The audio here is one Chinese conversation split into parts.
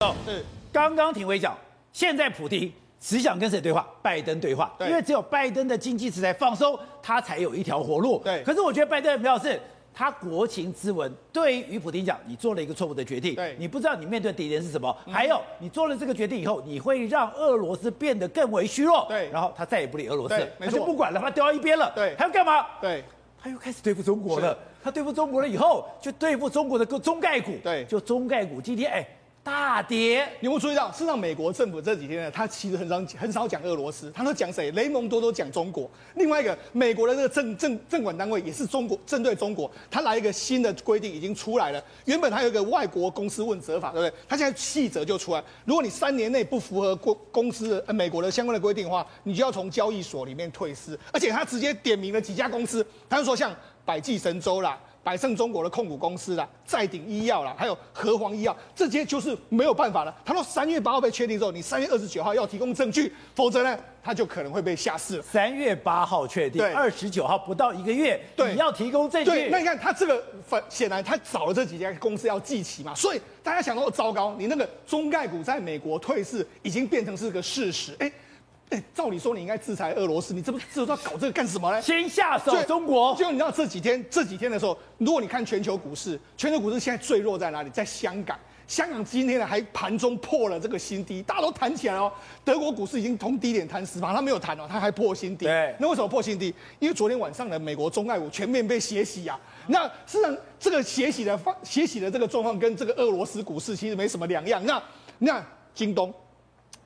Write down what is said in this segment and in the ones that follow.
哦，是刚刚廷伟讲，现在普丁只想跟谁对话？拜登对话，对因为只有拜登的经济制裁放松，他才有一条活路。对可是我觉得拜登很妙的是，他国情之文对于普丁讲，你做了一个错误的决定，对你不知道你面对的敌人是什么，还有你做了这个决定以后，你会让俄罗斯变得更为虚弱。对然后他再也不理俄罗斯他就不管了，把他丢到一边了。对还要干嘛？对，他又开始对付中国了。他对付中国了以后，就对付中国的中概股。对就中概股今天哎大跌。你有没有注意到？事实上，美国政府这几天呢，他其实很少很少讲俄罗斯，他都讲谁？雷蒙多都讲中国。另外一个，美国的这个政政政管单位也是中国针对中国，他来一个新的规定已经出来了。原本他有一个外国公司问责法，对不对？他现在细则就出来，如果你三年内不符合公公司的、美国的相关的规定的话，你就要从交易所里面退市。而且他直接点名了几家公司，他就说像百济神州啦。百胜中国的控股公司啦，再鼎医药啦，还有和黄医药，这些就是没有办法了。他说三月八号被确定之后，你三月二十九号要提供证据，否则呢，他就可能会被下市。三月八号确定，对二十九号不到一个月，对你要提供证据。对，那你看他这个反显然他找了这几家公司要记起嘛，所以大家想到糟糕，你那个中概股在美国退市已经变成是个事实。哎哎，照理说你应该制裁俄罗斯，你这不知道搞这个干什么呢？先下手中国。就你知道这几天这几天的时候，如果你看全球股市，全球股市现在最弱在哪里？在香港。香港今天呢还盘中破了这个新低，大家都弹起来哦。德国股市已经从低点弹十趴，它没有弹哦，它还破新低。对，那为什么破新低？因为昨天晚上的美国中概股全面被血洗啊。那事实上这个血洗的方血洗的这个状况跟这个俄罗斯股市其实没什么两样。那你看京东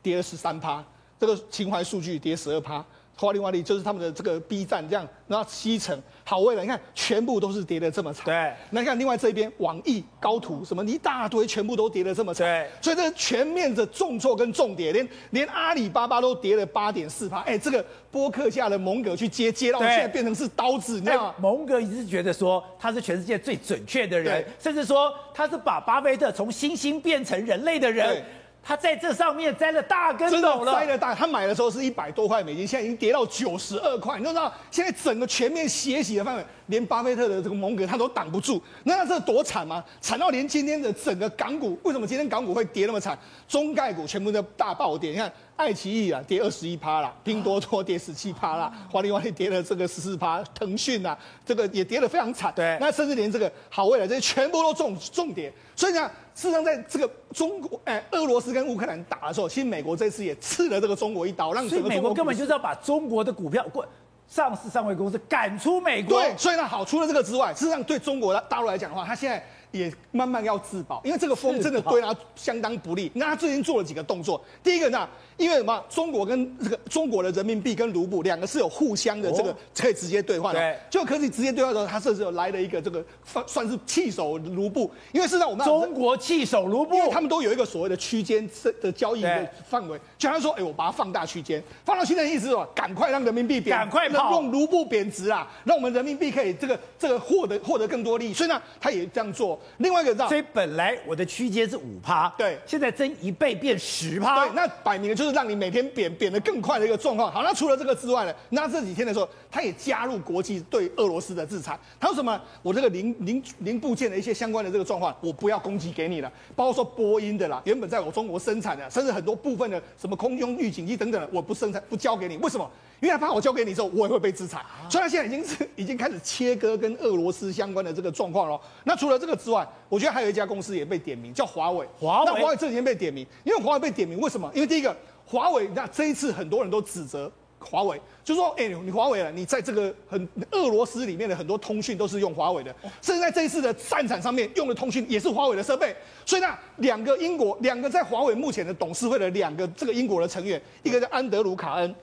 跌了十三趴。这个情怀数据跌十二趴，花另外利就是他们的这个 B 站这样，然后西城好未来，你看全部都是跌的这么惨。对，那你看另外这边网易、高途什么一大堆，全部都跌的这么惨。对，所以这全面的重挫跟重跌，连连阿里巴巴都跌了八点四趴。哎，这个播客下的蒙格去接接到现在变成是刀子，你知道吗？蒙格一直觉得说他是全世界最准确的人，甚至说他是把巴菲特从猩猩变成人类的人。他在这上面栽了大跟头了，栽了大。他买的时候是一百多块美金，现在已经跌到九十二块。你知道现在整个全面血洗的范围，连巴菲特的这个蒙格他都挡不住。那他这多惨吗？惨到连今天的整个港股，为什么今天港股会跌那么惨？中概股全部都大暴跌。你看爱奇艺啊，跌二十一趴啦，拼多多跌十七趴啦，华丽华丽跌了这个十四趴，腾讯啊，这个也跌得非常惨。对，那甚至连这个好未来这些全部都重重跌。所以呢，事实上在这个中国，哎，俄罗斯跟乌克兰打的时候，其实美国这次也刺了这个中国一刀，让整个美国根本就是要把中国的股票过上市上位公司赶出美国。对，所以呢，好，除了这个之外，事实上对中国的大陆来讲的话，他现在。也慢慢要自保，因为这个风真的对他相当不利。那他最近做了几个动作，第一个呢，因为什么？中国跟这个中国的人民币跟卢布两个是有互相的这个可以直接兑换的，对，就可以直接兑换的时候，他甚至有来了一个这个算算是弃守卢布，因为事实上我们中国弃守卢布，因为他们都有一个所谓的区间的交易的范围，就他说，哎，我把它放大区间，放大区间的意思是说，赶快让人民币贬，赶快跑，用卢布贬值啊，让我们人民币可以这个这个获得获得更多利益，所以呢，他也这样做。另外一个知道，所以本来我的区间是五趴，对，现在增一倍变十趴，对，那摆明了就是让你每天贬贬得更快的一个状况。好，那除了这个之外呢，那这几天的时候，他也加入国际对俄罗斯的制裁。他说什么？我这个零零零部件的一些相关的这个状况，我不要供给给你了，包括说波音的啦，原本在我中国生产的，甚至很多部分的什么空中预警机等等的，我不生产不交给你。为什么？因为他怕我交给你之后，我也会被制裁。所以他现在已经是已经开始切割跟俄罗斯相关的这个状况了。那除了这个之外，我觉得还有一家公司也被点名，叫华为。华为，那华为这几天被点名，因为华为被点名，为什么？因为第一个，华为那这一次很多人都指责华为，就说，哎、欸，你华为了，你在这个很俄罗斯里面的很多通讯都是用华为的，甚至在这一次的战场上面用的通讯也是华为的设备。所以呢，两个英国，两个在华为目前的董事会的两个这个英国的成员，一个叫安德鲁卡恩。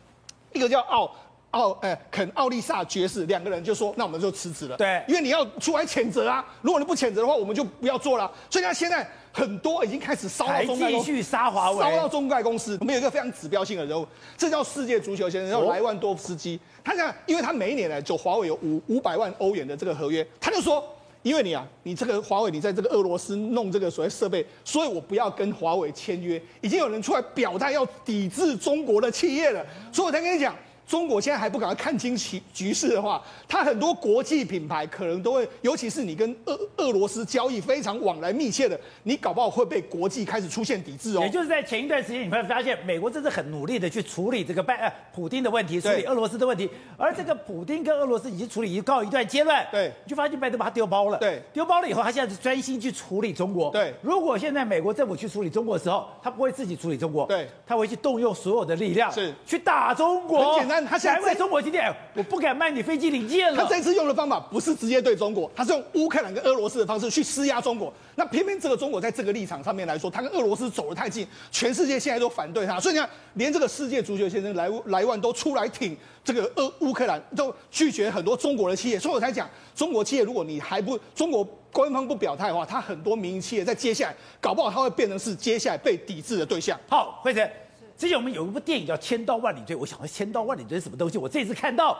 一个叫奥奥哎肯奥利萨爵士，两个人就说，那我们就辞职了。对，因为你要出来谴责啊，如果你不谴责的话，我们就不要做了。所以他现在很多已经开始烧到中概公司，继续杀华为，烧到中概公司。我们有一个非常指标性的人物，这叫世界足球先生，叫莱万多夫斯基。他讲，因为他每一年呢，就华为有五五百万欧元的这个合约，他就说。因为你啊，你这个华为，你在这个俄罗斯弄这个所谓设备，所以我不要跟华为签约。已经有人出来表态要抵制中国的企业了，所以我才跟你讲，中国现在还不赶快看清局局势的话，它很多国际品牌可能都会，尤其是你跟俄俄罗斯交易非常往来密切的，你搞不好会被国际开始出现抵制哦。也就是在前一段时间，你会发现美国真是很努力的去处理这个拜呃普丁的问题，处理俄罗斯的问题，而这个普丁跟俄罗斯已经处理已经告一段阶段，对，你就发现拜登把他丢包了，对，丢包了以后，他现在是专心去处理中国，对。如果现在美国政府去处理中国的时候，他不会自己处理中国，对，他会去动用所有的力量，是去打中国。很简单，他现在在中国今天，我不敢卖你飞机零件了。他这次用的方法不是直接对中国，他是用乌克兰跟俄罗斯的方式去施压中国。那偏偏这个中国在这个立场上面来说，他跟俄罗斯走得太近，全世界现在都反对他。所以你看，连这个世界足球先生莱莱万都出来挺这个俄乌克兰，都拒绝很多中国的企业。所以我才讲，中国企业如果你还不中国官方不表态的话，他很多民营企业在接下来搞不好他会变成是接下来被抵制的对象。好，惠成，之前我们有一部电影叫《千刀万里追》，我想说千刀万里追是什么东西？我这次看到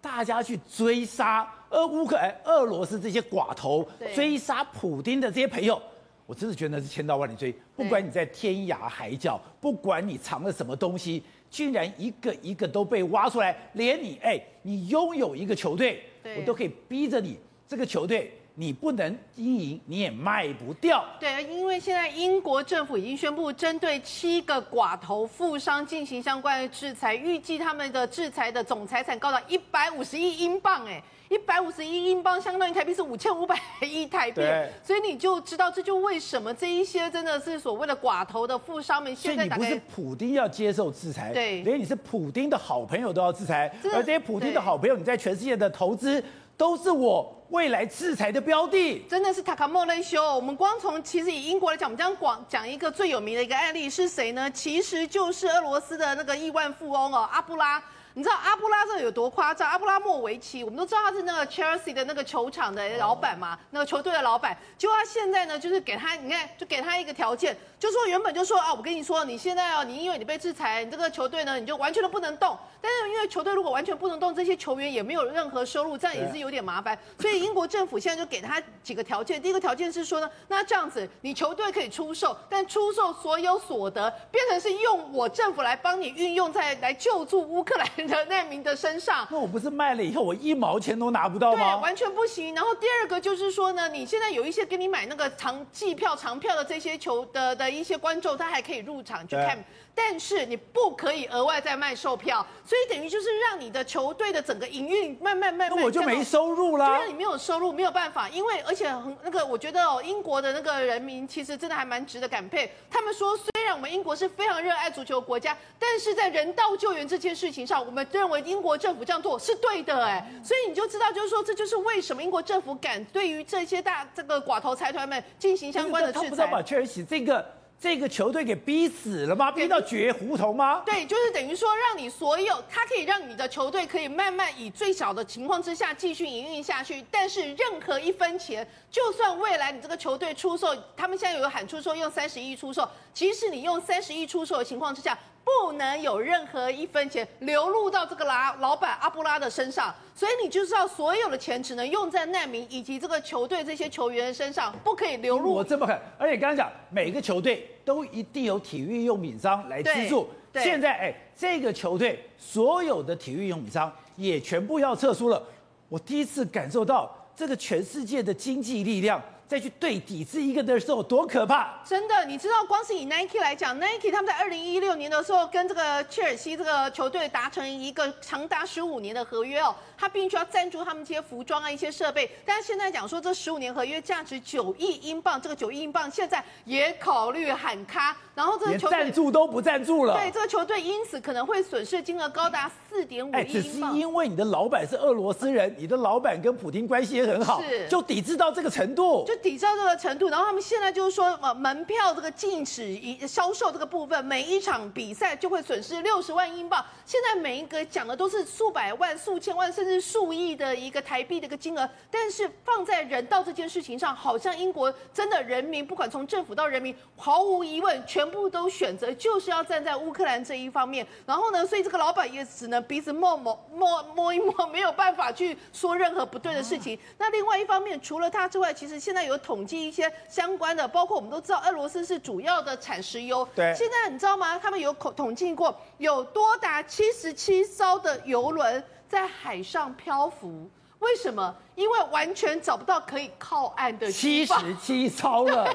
大家去追杀俄乌克兰、俄罗斯这些寡头，追杀普丁的这些朋友，我真的觉得那是千刀万里追。不管你在天涯海角，不管你藏了什么东西，居然一个一个都被挖出来，连你哎，你拥有一个球队，我都可以逼着你这个球队。你不能经营，你也卖不掉。对，因为现在英国政府已经宣布针对七个寡头富商进行相关的制裁，预计他们的制裁的总财产高达一百五十亿英镑，哎，一百五十亿英镑相当于台币是五千五百亿台币，所以你就知道这就为什么这一些真的是所谓的寡头的富商们现在大概，所以你不是普丁要接受制裁，对，连你是普丁的好朋友都要制裁，而这些普丁的好朋友，你在全世界的投资。都是我未来制裁的标的，真的是塔卡莫雷修。我们光从其实以英国来讲，我们将广讲一个最有名的一个案例是谁呢？其实就是俄罗斯的那个亿万富翁哦，阿布拉。你知道阿布拉这个有多夸张？阿布拉莫维奇，我们都知道他是那个 Chelsea 的那个球场的老板嘛，那个球队的老板。结果他现在呢，就是给他，你看，就给他一个条件，就说原本就说啊，我跟你说，你现在哦，你因为你被制裁，你这个球队呢，你就完全都不能动。但是因为球队如果完全不能动，这些球员也没有任何收入，这样也是有点麻烦。所以英国政府现在就给他几个条件。第一个条件是说呢，那这样子，你球队可以出售，但出售所有所得变成是用我政府来帮你运用，在来救助乌克兰 的难民的身上。那我不是卖了以后我一毛钱都拿不到吗？对，完全不行。然后第二个就是说呢，你现在有一些给你买那个长季票、长票的这些球的的一些观众，他还可以入场去看。但是你不可以额外再卖售票，所以等于就是让你的球队的整个营运慢慢慢慢，那我就没收入啦。就让你没有收入，没有办法，因为而且很那个，我觉得哦，英国的那个人民其实真的还蛮值得感佩。他们说，虽然我们英国是非常热爱足球国家，但是在人道救援这件事情上，我们认为英国政府这样做是对的，哎，所以你就知道，就是说，这就是为什么英国政府敢对于这些大这个寡头财团们进行相关的制裁。他不知道把确实这个。这个球队给逼死了吗？逼到绝胡同吗？对，就是等于说，让你所有，它可以让你的球队可以慢慢以最小的情况之下继续营运下去。但是任何一分钱，就算未来你这个球队出售，他们现在有喊出说用三十亿出售，即使你用三十亿出售的情况之下。不能有任何一分钱流入到这个拉老板阿布拉的身上，所以你就知道所有的钱只能用在难民以及这个球队这些球员的身上，不可以流入。我这么看，而且刚刚讲每个球队都一定有体育用品商来资助。现在哎，这个球队所有的体育用品商也全部要撤出了。我第一次感受到这个全世界的经济力量。再去对抵制一个的时候多可怕！真的，你知道，光是以 Nike 来讲，Nike 他们在二零一六年的时候跟这个切尔西这个球队达成一个长达十五年的合约哦，他必须要赞助他们这些服装啊一些设备。但是现在讲说这十五年合约价值九亿英镑，这个九亿英镑现在也考虑喊卡，然后这个球队赞助都不赞助了。对，这个球队因此可能会损失金额高达四点五亿英镑。只是因为你的老板是俄罗斯人，你的老板跟普京关系也很好，是就抵制到这个程度。就抵消这个程度，然后他们现在就是说，呃，门票这个禁止一销售这个部分，每一场比赛就会损失六十万英镑。现在每一个讲的都是数百万、数千万，甚至数亿的一个台币的一个金额，但是放在人道这件事情上，好像英国真的人民，不管从政府到人民，毫无疑问，全部都选择就是要站在乌克兰这一方面。然后呢，所以这个老板也只能鼻子摸摸摸摸一摸，没有办法去说任何不对的事情。那另外一方面，除了他之外，其实现在。在有统计一些相关的，包括我们都知道俄罗斯是主要的产石油。对。现在你知道吗？他们有统统计过，有多达七十七艘的油轮在海上漂浮。为什么？因为完全找不到可以靠岸的地方。七十七艘了，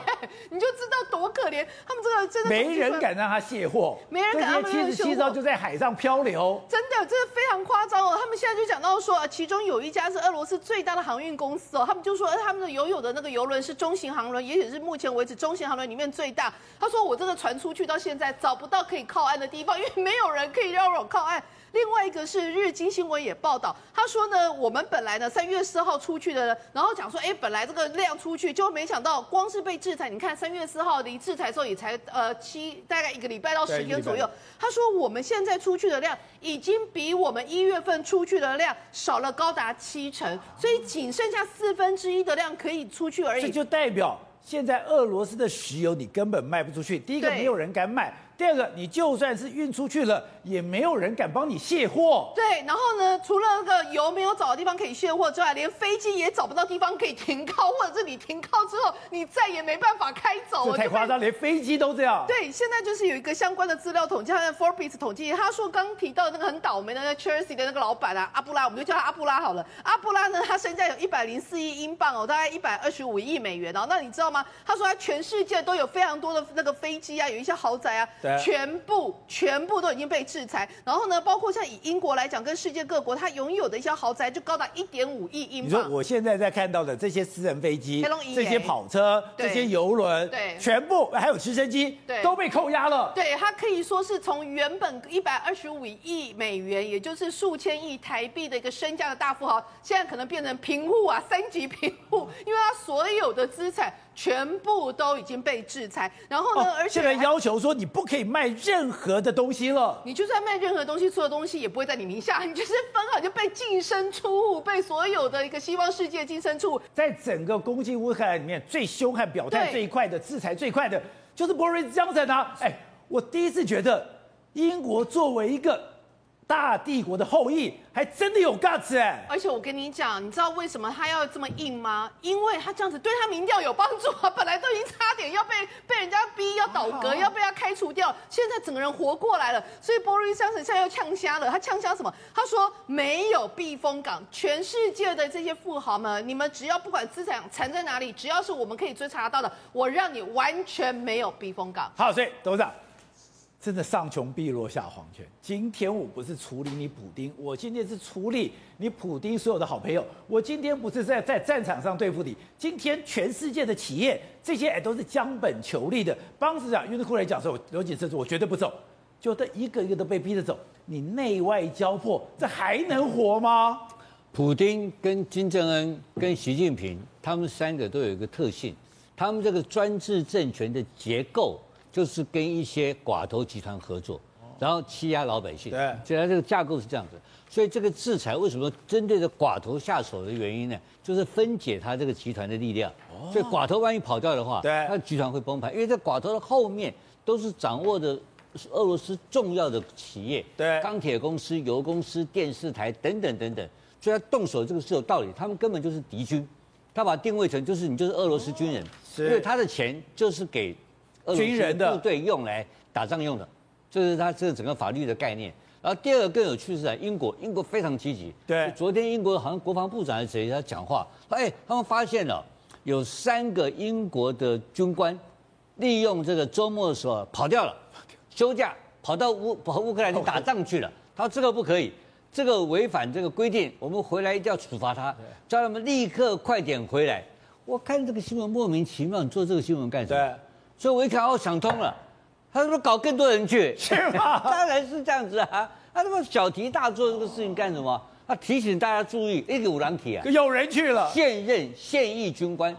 你就知道多可怜。他们这个真的没人敢让他卸货，没人敢让他们七十七艘就在海上漂流。真的，真的非常夸张哦。他们现在就讲到说，其中有一家是俄罗斯最大的航运公司哦，他们就说，他们的拥有的那个游轮是中型航轮，也许是目前为止中型航轮里面最大。他说，我这个船出去到现在找不到可以靠岸的地方，因为没有人可以让我靠岸。另外一个是日经新闻也报道，他说呢，我们本来呢三月四号出去的，然后讲说，哎，本来这个量出去，就没想到光是被制裁。你看三月四号离制裁的时候也才呃七大概一个礼拜到十天左右。他说我们现在出去的量已经比我们一月份出去的量少了高达七成，所以仅剩下四分之一的量可以出去而已。这就代表现在俄罗斯的石油你根本卖不出去，第一个没有人敢买。第二个，你就算是运出去了，也没有人敢帮你卸货。对，然后呢，除了那个油没有找的地方可以卸货之外，连飞机也找不到地方可以停靠，或者是你停靠之后，你再也没办法开走。这太夸张，连飞机都这样。对，现在就是有一个相关的资料统计，他在 Forbes 统计，他说刚提到那个很倒霉的那个 Chelsea 的那个老板啊，阿布拉，我们就叫他阿布拉好了。阿布拉呢，他身价有一百零四亿英镑哦，大概一百二十五亿美元哦。那你知道吗？他说他全世界都有非常多的那个飞机啊，有一些豪宅啊，对全部。全部都已经被制裁，然后呢，包括像以英国来讲，跟世界各国，它拥有的一些豪宅就高达一点五亿英镑。你说我现在在看到的这些私人飞机、这些跑车、这些游轮，对，全部还有直升机，对，都被扣押了。对，它可以说是从原本一百二十五亿美元，也就是数千亿台币的一个身价的大富豪，现在可能变成贫户啊，三级贫户，因为他所有的资产。全部都已经被制裁，然后呢？哦、而且现在要求说你不可以卖任何的东西了。你就算卖任何东西，所有东西也不会在你名下，你就是分好就被净身出户，被所有的一个西方世界净身出户。在整个攻击乌克兰里面，最凶悍、表态最快的、制裁最快的，就是 Boris Johnson 啊！哎，我第一次觉得英国作为一个。大帝国的后裔还真的有 guts 哎！而且我跟你讲，你知道为什么他要这么硬吗？因为他这样子对他民调有帮助啊！本来都已经差点要被被人家逼要倒戈，要被他开除掉，现在整个人活过来了。所以 Boris Johnson 现在又呛瞎了，他呛瞎什么？他说没有避风港，全世界的这些富豪们，你们只要不管资产藏在哪里，只要是我们可以追查到的，我让你完全没有避风港。好，所以董事长。真的上穷碧落下黄泉。今天我不是处理你普丁，我今天是处理你普丁所有的好朋友。我今天不是在在战场上对付你，今天全世界的企业这些哎都是将本求利的。当时讲，约库来讲说，有几次我绝对不走，就这一个一个都被逼着走。你内外交迫，这还能活吗？普丁跟金正恩跟习近平，他们三个都有一个特性，他们这个专制政权的结构。就是跟一些寡头集团合作，然后欺压老百姓。对，现在这个架构是这样子。所以这个制裁为什么针对着寡头下手的原因呢？就是分解他这个集团的力量。所以寡头万一跑掉的话，对，那集团会崩盘。因为在寡头的后面都是掌握的俄罗斯重要的企业，对，钢铁公司、油公司、电视台等等等等。所以他动手这个是有道理，他们根本就是敌军，他把定位成就是你就是俄罗斯军人，因为他的钱就是给。军人的部队用来打仗用的，这是他这个整个法律的概念。然后第二个更有趣是在英国，英国非常积极。对，昨天英国好像国防部长还是谁他讲话，哎，他们发现了有三个英国的军官利用这个周末的时候跑掉了，休假跑到乌跑乌克兰去打仗去了。他说这个不可以，这个违反这个规定，我们回来一定要处罚他，叫他们立刻快点回来。我看这个新闻莫名其妙，你做这个新闻干什么？所以我一看，哦想通了，他是不是搞更多人去？是吗？当然是这样子啊！他这么小题大做这个事情干什么？他提醒大家注意，一个五郎体啊，有人去了，现任现役军官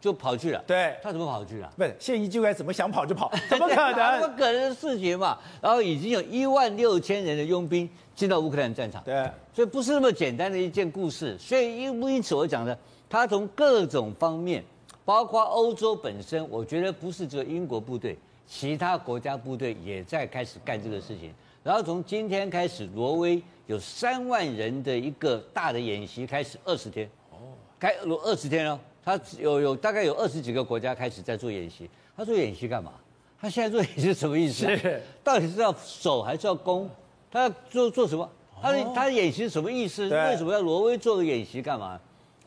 就跑去了。对，他怎么跑去了？不是现役军官怎么想跑就跑？怎么可能？怎么可能的事情嘛？然后已经有一万六千人的佣兵进到乌克兰战场。对，所以不是那么简单的一件故事。所以因因此我讲的，他从各种方面。包括欧洲本身，我觉得不是只有英国部队，其他国家部队也在开始干这个事情。然后从今天开始，挪威有三万人的一个大的演习开始，二十天，哦，开二十天哦，他有有大概有二十几个国家开始在做演习。他做演习干嘛？他现在做演习什么意思、啊？是，到底是要守还是要攻？他要做做什么？他的他演习什么意思？为什么要挪威做个演习干嘛？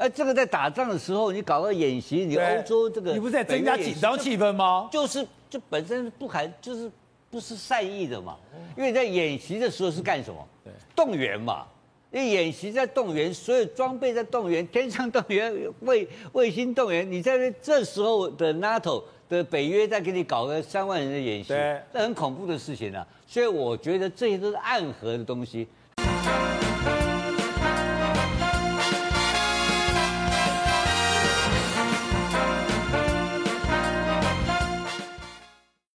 哎，这个在打仗的时候，你搞个演习，你欧洲这个，你不是在增加紧张气氛吗？就是就本身不含，就是不是善意的嘛。因为在演习的时候是干什么？对，动员嘛。因为演习在动员，所有装备在动员，天上动员，卫卫星动员。你在这时候的 NATO。的北约在给你搞个三万人的演习，这很恐怖的事情啊！所以我觉得这些都是暗合的东西。